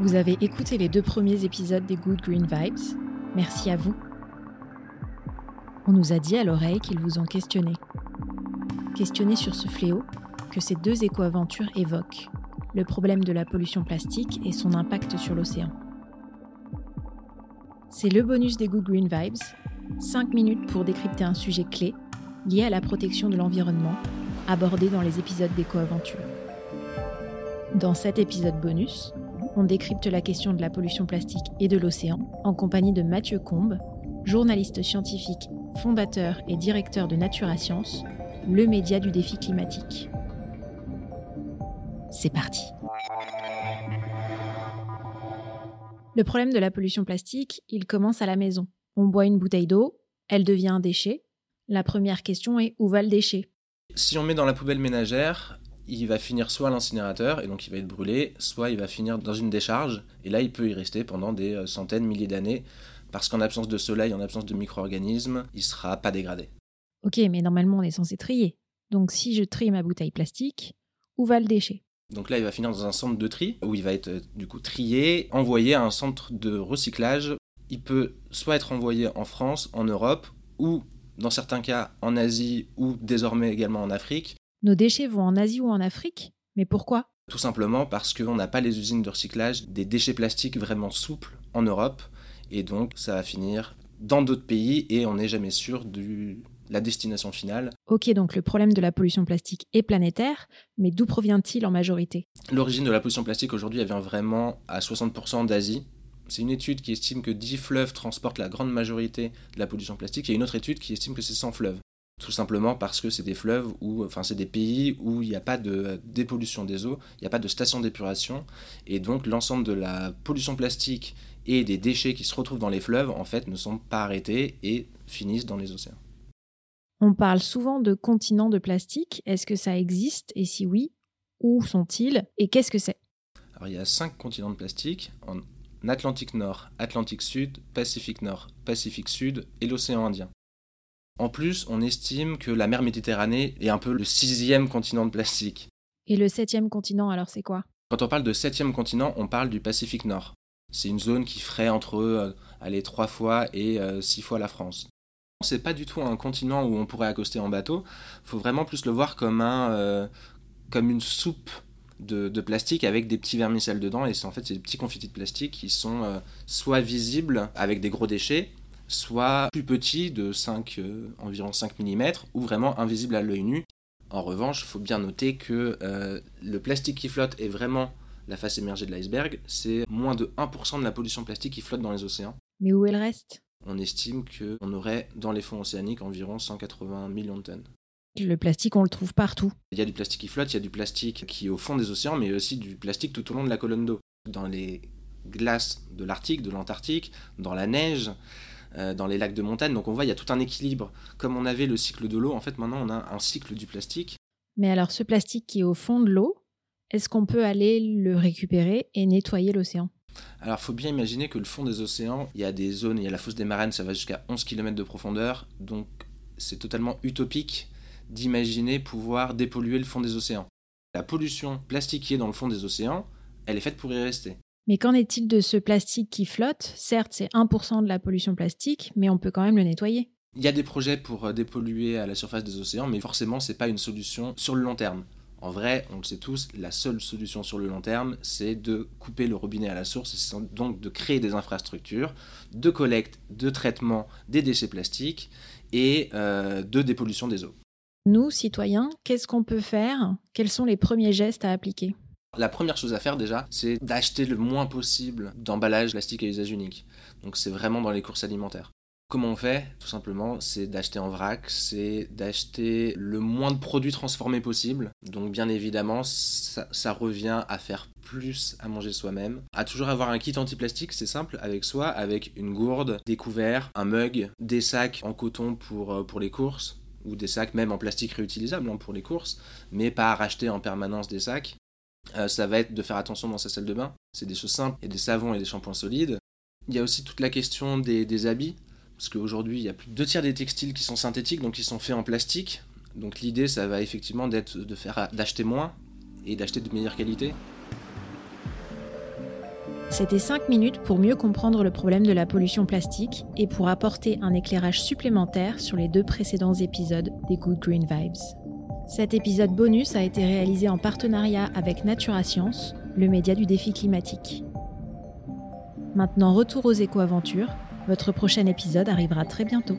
Vous avez écouté les deux premiers épisodes des Good Green Vibes. Merci à vous. On nous a dit à l'oreille qu'ils vous ont questionné. Questionné sur ce fléau que ces deux éco-aventures évoquent, le problème de la pollution plastique et son impact sur l'océan. C'est le bonus des Good Green Vibes, 5 minutes pour décrypter un sujet clé lié à la protection de l'environnement, abordé dans les épisodes d'éco-aventure. Dans cet épisode bonus, on décrypte la question de la pollution plastique et de l'océan en compagnie de Mathieu Combe, journaliste scientifique, fondateur et directeur de Natura Science, le média du défi climatique. C'est parti. Le problème de la pollution plastique, il commence à la maison. On boit une bouteille d'eau, elle devient un déchet. La première question est où va le déchet? Si on met dans la poubelle ménagère, il va finir soit à l'incinérateur, et donc il va être brûlé, soit il va finir dans une décharge, et là il peut y rester pendant des euh, centaines, milliers d'années, parce qu'en absence de soleil, en absence de micro-organismes, il ne sera pas dégradé. Ok, mais normalement on est censé trier. Donc si je trie ma bouteille plastique, où va le déchet? Donc là, il va finir dans un centre de tri où il va être euh, du coup trié, envoyé à un centre de recyclage. Il peut soit être envoyé en France, en Europe, ou dans certains cas en Asie, ou désormais également en Afrique. Nos déchets vont en Asie ou en Afrique Mais pourquoi? Tout simplement parce qu'on n'a pas les usines de recyclage des déchets plastiques vraiment souples en Europe, et donc ça va finir dans d'autres pays et on n'est jamais sûr du, la destination finale. Ok, donc le problème de la pollution plastique est planétaire, mais d'où provient-il en majorité? L'origine de la pollution plastique aujourd'hui, elle vient vraiment à 60% d'Asie. C'est une étude qui estime que 10 fleuves transportent la grande majorité de la pollution plastique, et une autre étude qui estime que c'est 100 fleuves. Tout simplement parce que c'est des fleuves où, enfin, c'est des pays où il n'y a pas de dépollution des eaux, il n'y a pas de station d'épuration, et donc l'ensemble de la pollution plastique et des déchets qui se retrouvent dans les fleuves, en fait, ne sont pas arrêtés et finissent dans les océans. On parle souvent de continents de plastique. Est-ce que ça existe? Et si oui, où sont-ils? Et qu'est-ce que c'est? Alors, il y a cinq continents de plastique en Atlantique Nord, Atlantique Sud, Pacifique Nord, Pacifique Sud et l'océan Indien. En plus, on estime que la mer Méditerranée est un peu le sixième continent de plastique. Et le septième continent, alors c'est quoi? Quand on parle de septième continent, on parle du Pacifique Nord. C'est une zone qui ferait entre euh, aller trois fois et euh, six fois la France. C'est pas du tout un continent où on pourrait accoster en bateau. Il faut vraiment plus le voir comme un, euh, comme une soupe de, plastique avec des petits vermicelles dedans. Et c'est en fait c'est des petits confitis de plastique qui sont euh, soit visibles avec des gros déchets, soit plus petits de 5, euh, environ 5 mm, ou vraiment invisibles à l'œil nu. En revanche, il faut bien noter que le plastique qui flotte est vraiment la face émergée de l'iceberg. C'est moins de 1% de la pollution plastique qui flotte dans les océans. Mais où est le reste? On estime qu'on aurait dans les fonds océaniques environ 180 millions de tonnes. Le plastique, on le trouve partout. Il y a du plastique qui flotte, il y a du plastique qui est au fond des océans, mais aussi du plastique tout au long de la colonne d'eau. Dans les glaces de l'Arctique, de l'Antarctique, dans la neige, euh, dans les lacs de montagne. Donc on voit, il y a tout un équilibre. Comme on avait le cycle de l'eau, en fait maintenant on a un cycle du plastique. Mais alors ce plastique qui est au fond de l'eau, est-ce qu'on peut aller le récupérer et nettoyer l'océan? Alors, il faut bien imaginer que le fond des océans, il y a des zones, il y a la fosse des Marennes, ça va jusqu'à 11 km de profondeur, donc c'est totalement utopique d'imaginer pouvoir dépolluer le fond des océans. La pollution plastique qui est dans le fond des océans, elle est faite pour y rester. Mais qu'en est-il de ce plastique qui flotte? Certes, c'est 1% de la pollution plastique, mais on peut quand même le nettoyer. Il y a des projets pour euh, dépolluer à la surface des océans, mais forcément, ce n'est pas une solution sur le long terme. En vrai, on le sait tous, la seule solution sur le long terme, c'est de couper le robinet à la source, et donc de créer des infrastructures de collecte, de traitement des déchets plastiques et euh, de dépollution des eaux. Nous, citoyens, qu'est-ce qu'on peut faire? Quels sont les premiers gestes à appliquer? La première chose à faire déjà, c'est d'acheter le moins possible d'emballage plastique à usage unique. Donc c'est vraiment dans les courses alimentaires. Comment on fait? Tout simplement, c'est d'acheter en vrac, c'est d'acheter le moins de produits transformés possible. Donc bien évidemment, ça, revient à faire plus à manger soi-même. À toujours avoir un kit anti-plastique, c'est simple, avec soi, avec une gourde, des couverts, un mug, des sacs en coton pour, euh, les courses, ou des sacs même en plastique réutilisable hein, pour les courses, mais pas à racheter en permanence des sacs. Euh, ça va être de faire attention dans sa salle de bain. C'est des choses simples, et des savons et des shampoings solides. Il y a aussi toute la question des habits parce qu'aujourd'hui, il y a plus de deux tiers des textiles qui sont synthétiques, donc ils sont faits en plastique. Donc l'idée, ça va effectivement d'être de faire d'acheter moins et d'acheter de meilleure qualité. C'était 5 minutes pour mieux comprendre le problème de la pollution plastique et pour apporter un éclairage supplémentaire sur les deux précédents épisodes des Good Green Vibes. Cet épisode bonus a été réalisé en partenariat avec Natura Science, le média du défi climatique. Maintenant, retour aux éco-aventures. Votre prochain épisode arrivera très bientôt.